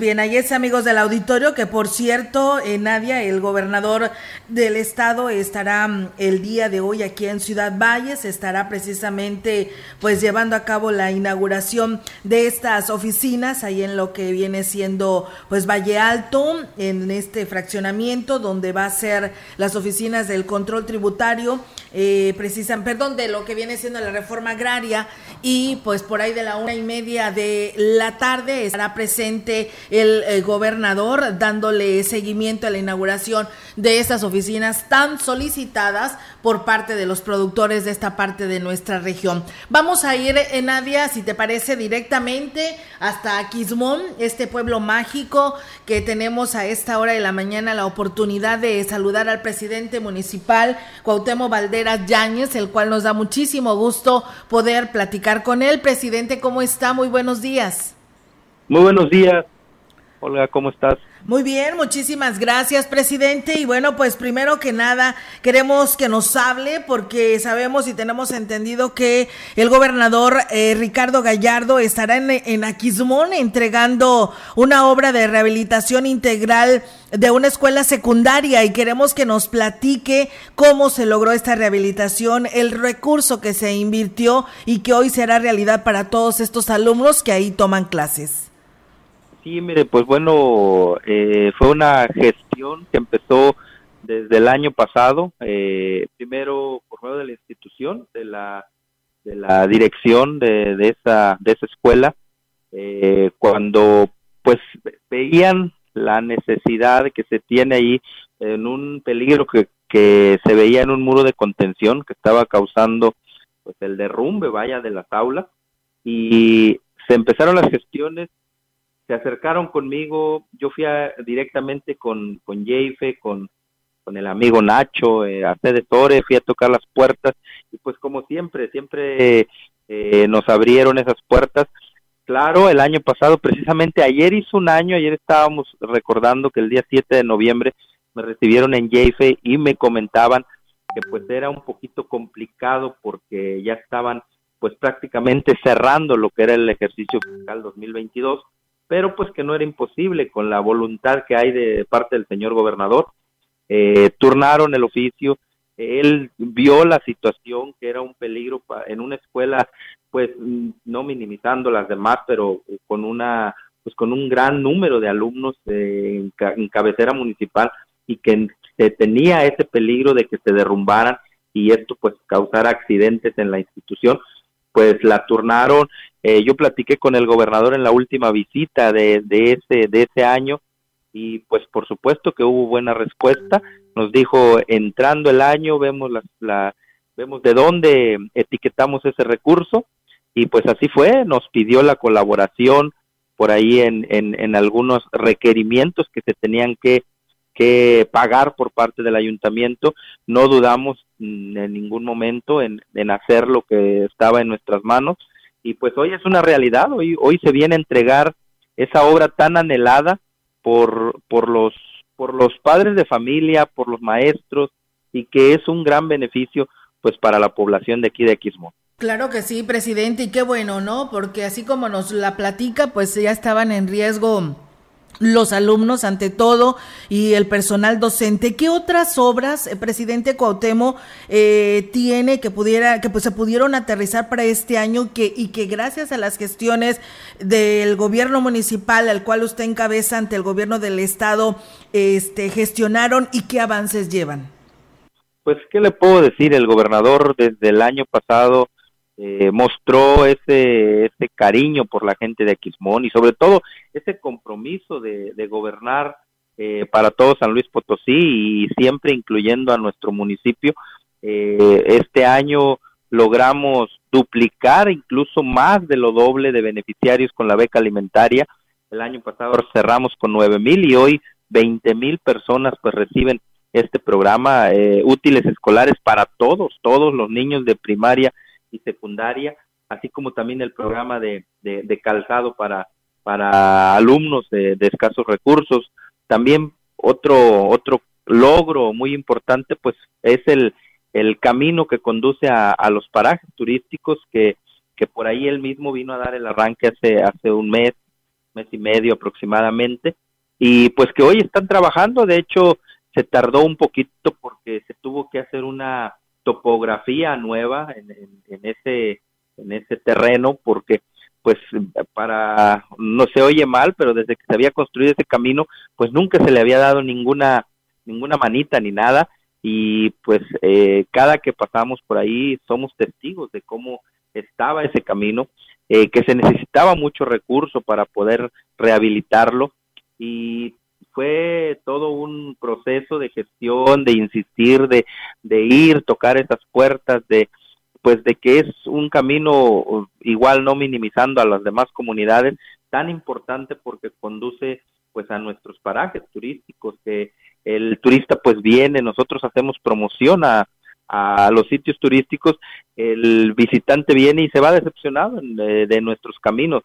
Bien, ahí es amigos del auditorio, que por cierto, eh, Nadia, el gobernador del estado, estará mm, el día de hoy aquí en Ciudad Valles, estará precisamente pues llevando a cabo la inauguración de estas oficinas ahí en lo que viene siendo pues Valle Alto, en este fraccionamiento donde va a ser las oficinas del control tributario, eh, precisan, perdón, de lo que viene siendo la reforma agraria. Y pues por ahí de la una y media de la tarde estará presente el, eh, gobernador dándole seguimiento a la inauguración de estas oficinas tan solicitadas por parte de los productores de esta parte de nuestra región. Vamos a ir, eh, Nadia, si te parece, directamente hasta Quismón, este pueblo mágico que tenemos a esta hora de la mañana la oportunidad de saludar al presidente municipal Cuauhtémoc Valderas Yáñez, el cual nos da muchísimo gusto poder platicar con él. Presidente, ¿cómo está? Muy buenos días. Muy buenos días. Olga, ¿cómo estás? Muy bien, muchísimas gracias, presidente. Y bueno, pues primero que nada, queremos que nos hable porque sabemos y tenemos entendido que el gobernador eh, Ricardo Gallardo estará en, en Aquismón entregando una obra de rehabilitación integral de una escuela secundaria y queremos que nos platique cómo se logró esta rehabilitación, el recurso que se invirtió y que hoy será realidad para todos estos alumnos que ahí toman clases. Sí, mire, pues bueno, eh, fue una gestión que empezó desde el año pasado, eh, primero por medio de la institución, de la, de la dirección de, de, esa, de esa escuela, eh, cuando pues veían la necesidad que se tiene ahí en un peligro que, que se veía en un muro de contención que estaba causando pues el derrumbe, vaya, de las aulas, y se empezaron las gestiones se acercaron conmigo, yo fui directamente con, con Jeife, con, con el amigo Nacho, eh, a Fede Torre, fui a tocar las puertas y pues como siempre, siempre eh, nos abrieron esas puertas. Claro, el año pasado, precisamente ayer hizo un año, ayer estábamos recordando que el día 7 de noviembre me recibieron en Jeife y me comentaban que pues era un poquito complicado porque ya estaban pues prácticamente cerrando lo que era el ejercicio fiscal 2022 pero pues que no era imposible con la voluntad que hay de parte del señor gobernador. Eh, turnaron el oficio, él vio la situación que era un peligro en una escuela, pues no minimizando las demás, pero con una pues con un gran número de alumnos en, cabecera municipal y que se tenía ese peligro de que se derrumbaran y esto pues causara accidentes en la institución pues la turnaron. Eh, yo platiqué con el gobernador en la última visita de, de, ese, de ese año y pues por supuesto que hubo buena respuesta. Nos dijo, entrando el año, vemos, la, la, vemos de dónde etiquetamos ese recurso y pues así fue, nos pidió la colaboración por ahí en, en, en algunos requerimientos que se tenían que que pagar por parte del ayuntamiento. No dudamos mm, en ningún momento en, hacer lo que estaba en nuestras manos y pues hoy es una realidad, hoy, hoy se viene a entregar esa obra tan anhelada por, por, los, por los padres de familia, por los maestros y que es un gran beneficio pues para la población de aquí de Quismón. Claro que sí, presidente, y qué bueno, ¿no? Porque así como nos la platica, pues ya estaban en riesgo los alumnos ante todo y el personal docente. ¿Qué otras obras, eh, presidente Cuauhtémoc, eh, tiene que pudiera, que pues se pudieron aterrizar para este año que, y que gracias a las gestiones del gobierno municipal al cual usted encabeza ante el gobierno del estado, este, gestionaron y qué avances llevan? Pues, ¿qué le puedo decir? El gobernador desde el año pasado eh, mostró ese, ese cariño por la gente de Aquismón y sobre todo ese compromiso de, gobernar eh, para todo San Luis Potosí y siempre incluyendo a nuestro municipio. Eh, este año logramos duplicar incluso más de lo doble de beneficiarios con la beca alimentaria. El año pasado cerramos con nueve mil y hoy veinte mil personas pues reciben este programa útiles escolares para todos, todos los niños de primaria y secundaria, así como también el programa de, de, calzado para, para alumnos de, escasos recursos. También otro, otro logro muy importante pues es el, el camino que conduce a, a los parajes turísticos que, que por ahí él mismo vino a dar el arranque hace, hace un mes, mes y medio aproximadamente, y pues que hoy están trabajando, de hecho se tardó un poquito porque se tuvo que hacer una topografía nueva en, en, ese en ese terreno porque pues para no se oye mal pero desde que se había construido ese camino pues nunca se le había dado ninguna ninguna manita ni nada. Y pues eh, cada que pasamos por ahí somos testigos de cómo estaba ese camino eh, que se necesitaba mucho recurso para poder rehabilitarlo. Y fue todo un proceso de gestión, de insistir, de, de ir, tocar esas puertas, de pues de que es un camino igual no minimizando a las demás comunidades tan importante porque conduce pues a nuestros parajes turísticos que el turista pues viene nosotros hacemos promoción a, a los sitios turísticos el visitante viene y se va decepcionado de, de nuestros caminos.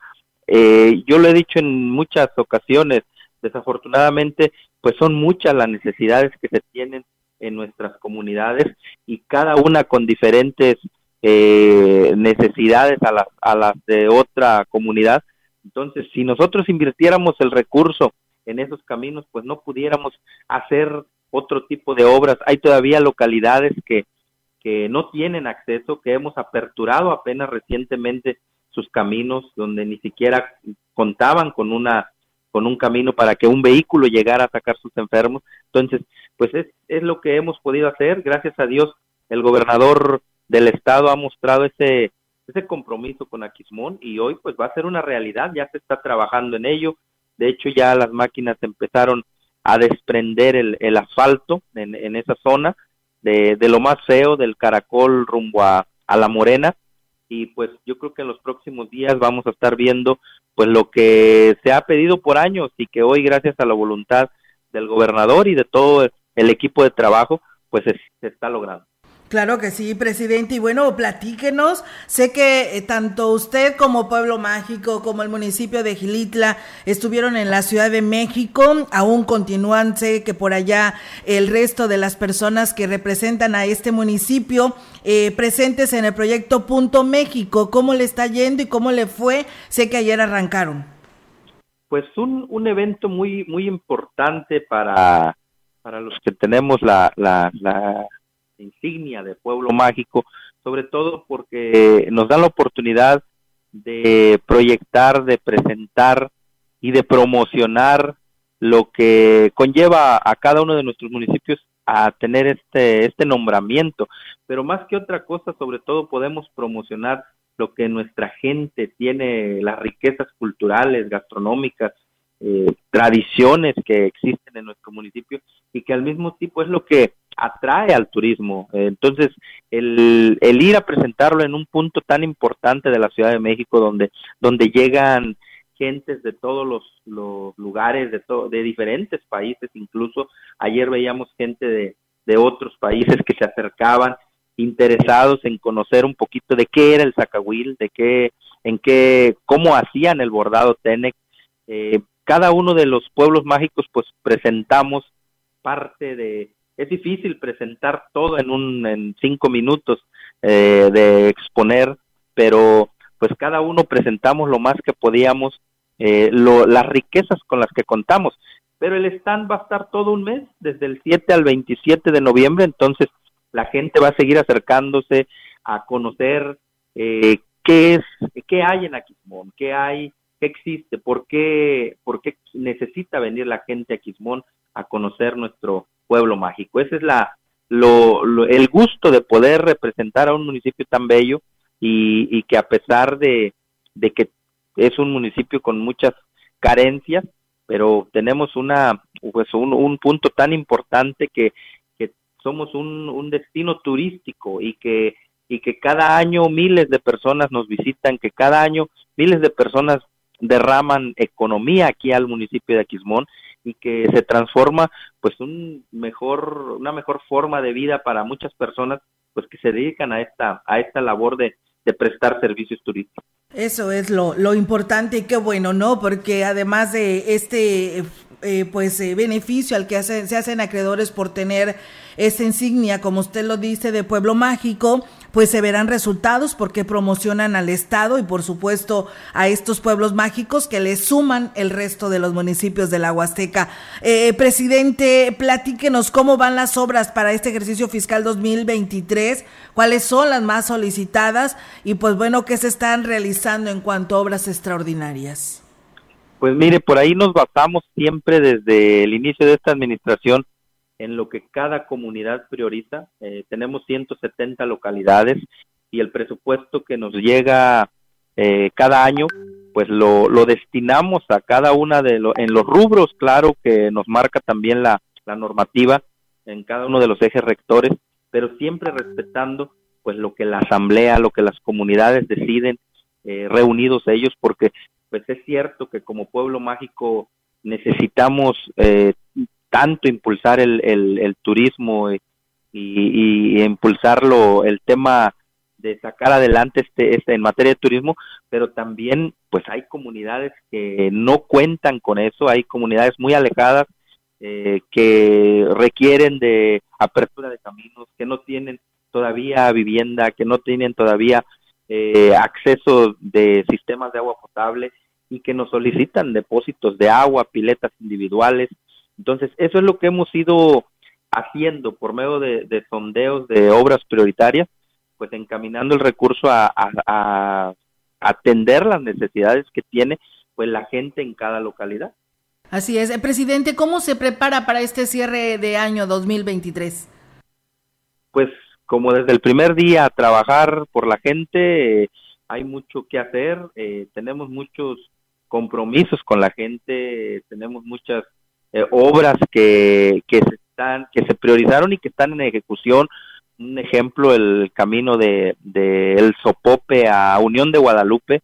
Eh, yo lo he dicho en muchas ocasiones Desafortunadamente, pues son muchas las necesidades que se tienen en nuestras comunidades y cada una con diferentes eh, necesidades a las, a las de otra comunidad. Entonces, si nosotros invirtiéramos el recurso en esos caminos, pues no pudiéramos hacer otro tipo de obras. Hay todavía localidades que, que no tienen acceso, que hemos aperturado apenas recientemente sus caminos, donde ni siquiera contaban con una con un camino para que un vehículo llegara a sacar sus enfermos. Entonces, pues es, es lo que hemos podido hacer. Gracias a Dios, el gobernador del estado ha mostrado ese, ese compromiso con Aquismón y hoy pues va a ser una realidad, ya se está trabajando en ello. De hecho, ya las máquinas empezaron a desprender el, asfalto en, en esa zona, de, de, lo más feo del caracol rumbo a, a la morena y pues yo creo que en los próximos días vamos a estar viendo pues lo que se ha pedido por años y que hoy gracias a la voluntad del gobernador y de todo el equipo de trabajo pues se, está logrando. Claro que sí, presidente. Y bueno, platíquenos. Sé que eh, tanto usted como Pueblo Mágico, como el municipio de Gilitla, estuvieron en la Ciudad de México. Aún continúan, sé que por allá el resto de las personas que representan a este municipio eh, presentes en el proyecto Punto México. ¿Cómo le está yendo y cómo le fue? Sé que ayer arrancaron. Pues un, un evento muy, muy importante para, para los que tenemos la, la, la insignia de Pueblo Mágico, sobre todo porque nos dan la oportunidad de proyectar, de presentar y de promocionar lo que conlleva a cada uno de nuestros municipios a tener este, este nombramiento. Pero más que otra cosa, sobre todo podemos promocionar lo que nuestra gente tiene, las riquezas culturales, gastronómicas, eh, tradiciones que existen en nuestro municipio y que al mismo tiempo es lo que atrae al turismo. Entonces, el, el ir a presentarlo en un punto tan importante de la Ciudad de México, donde, donde llegan gentes de todos los, lugares, de, de diferentes países, incluso ayer veíamos gente de, de otros países que se acercaban interesados en conocer un poquito de qué era el zacahuil, de qué, en qué, cómo hacían el bordado Tenec. Eh, cada uno de los pueblos mágicos, pues presentamos parte de, es difícil presentar todo en un en cinco minutos eh, de exponer pero pues cada uno presentamos lo más que podíamos eh, lo, las riquezas con las que contamos. Pero el stand va a estar todo un mes desde el 7 al 27 de noviembre entonces la gente va a seguir acercándose a conocer eh, qué es qué hay en Aquismón qué hay qué existe por qué por qué necesita venir la gente a Aquismón a conocer nuestro pueblo mágico. Ese es la, lo, el gusto de poder representar a un municipio tan bello y, y que a pesar de, de, que es un municipio con muchas carencias, pero tenemos una pues un, un punto tan importante que, que somos un, un destino turístico y que y que cada año miles de personas nos visitan, que cada año miles de personas derraman economía aquí al municipio de Aquismón y que se transforma pues un mejor una mejor forma de vida para muchas personas pues que se dedican a esta a esta labor de, de prestar servicios turísticos. Eso es lo, lo importante y qué bueno, ¿no? Porque además de este eh, pues eh, beneficio al que se hacen acreedores por tener esa insignia, como usted lo dice, de pueblo mágico, pues se verán resultados porque promocionan al Estado y por supuesto a estos pueblos mágicos que le suman el resto de los municipios de la Huasteca. Eh, presidente, platíquenos cómo van las obras para este ejercicio fiscal 2023, cuáles son las más solicitadas y pues bueno, qué se están realizando en cuanto a obras extraordinarias. Pues mire, por ahí nos basamos siempre desde el inicio de esta administración en lo que cada comunidad prioriza. Eh, tenemos 170 localidades y el presupuesto que nos llega eh, cada año, pues lo, lo, destinamos a cada una de los, en los rubros, claro, que nos marca también la, la normativa en cada uno de los ejes rectores, pero siempre respetando pues lo que la asamblea, lo que las comunidades deciden, eh, reunidos ellos, porque pues es cierto que como pueblo mágico necesitamos eh, tanto impulsar el, el, turismo y, y, impulsarlo, el tema de sacar adelante este, este en materia de turismo, pero también pues hay comunidades que no cuentan con eso, hay comunidades muy alejadas eh, que requieren de apertura de caminos, que no tienen todavía vivienda, que no tienen todavía eh, acceso de sistemas de agua potable y que nos solicitan depósitos de agua, piletas individuales. Entonces, eso es lo que hemos ido haciendo por medio de, sondeos de obras prioritarias, pues encaminando el recurso a, a, atender las necesidades que tiene pues la gente en cada localidad. Así es. Presidente, ¿cómo se prepara para este cierre de año 2023? Pues como desde el primer día trabajar por la gente, eh, hay mucho que hacer, eh, tenemos muchos compromisos con la gente, tenemos muchas eh, obras que, que se están, que se priorizaron y que están en ejecución. Un ejemplo, el camino de, de El Sopope a Unión de Guadalupe,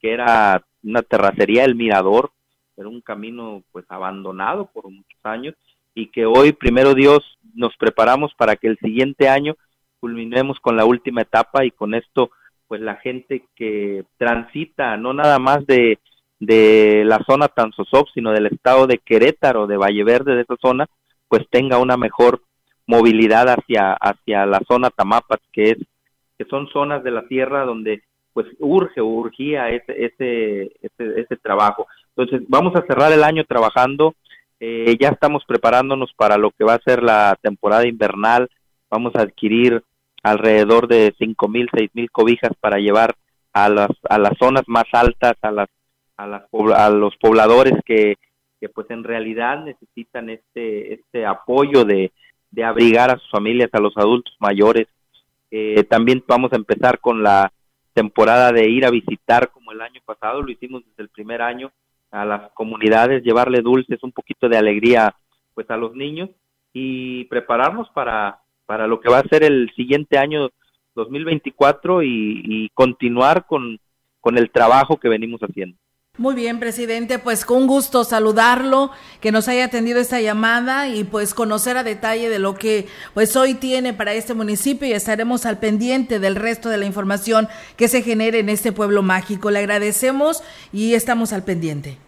que era una terracería, el Mirador, era un camino pues abandonado por muchos años y que hoy, primero Dios, nos preparamos para que el siguiente año culminemos con la última etapa y con esto pues la gente que transita no nada más de, de la zona Tanzosop, sino del estado de Querétaro, de Valle Verde, de esa zona, pues tenga una mejor movilidad hacia, hacia la zona Tamapas, que es, que son zonas de la tierra donde pues urge o urgía ese, ese, ese, ese trabajo. Entonces, vamos a cerrar el año trabajando, eh, ya estamos preparándonos para lo que va a ser la temporada invernal, vamos a adquirir alrededor de cinco mil, seis mil cobijas para llevar a las, a las zonas más altas, a las, a las, a los pobladores que, pues en realidad necesitan este, este apoyo de, de abrigar a sus familias, a los adultos mayores. Eh, también vamos a empezar con la temporada de ir a visitar como el año pasado, lo hicimos desde el primer año a las comunidades, llevarle dulces, un poquito de alegría pues a los niños y prepararnos para para lo que va a ser el siguiente año 2024 y, y continuar con, con el trabajo que venimos haciendo. Muy bien, presidente, pues con gusto saludarlo, que nos haya atendido esta llamada y pues conocer a detalle de lo que pues hoy tiene para este municipio y estaremos al pendiente del resto de la información que se genere en este pueblo mágico. Le agradecemos y estamos al pendiente.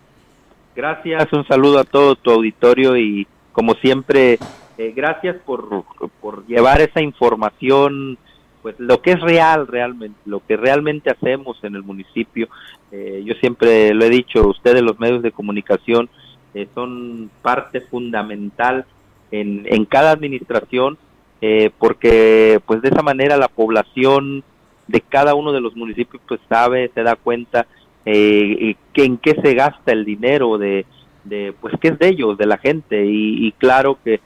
Gracias, un saludo a todo tu auditorio y como siempre eh, gracias por, por llevar esa información, pues lo que es real realmente, lo que realmente hacemos en el municipio. Eh, yo siempre lo he dicho, ustedes los medios de comunicación eh, son parte fundamental en, en cada administración, porque pues de esa manera la población de cada uno de los municipios pues sabe, se da cuenta que en qué se gasta el dinero de, de pues que es de ellos, de la gente y claro que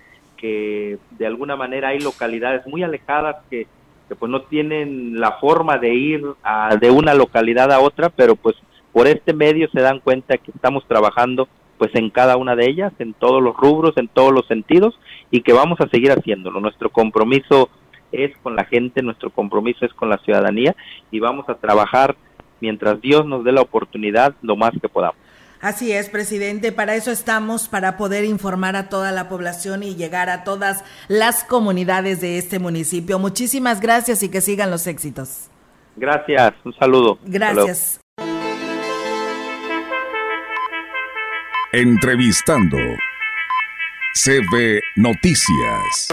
que de alguna manera hay localidades muy alejadas que, pues no tienen la forma de ir a, de una localidad a otra, pero pues por este medio se dan cuenta que estamos trabajando pues en cada una de ellas, en todos los rubros, en todos los sentidos y que vamos a seguir haciéndolo. Nuestro compromiso es con la gente, nuestro compromiso es con la ciudadanía y vamos a trabajar mientras Dios nos dé la oportunidad lo más que podamos. Así es, presidente. Para eso estamos, para poder informar a toda la población y llegar a todas las comunidades de este municipio. Muchísimas gracias y que sigan los éxitos. Gracias, un saludo. Gracias. Entrevistando CB Noticias.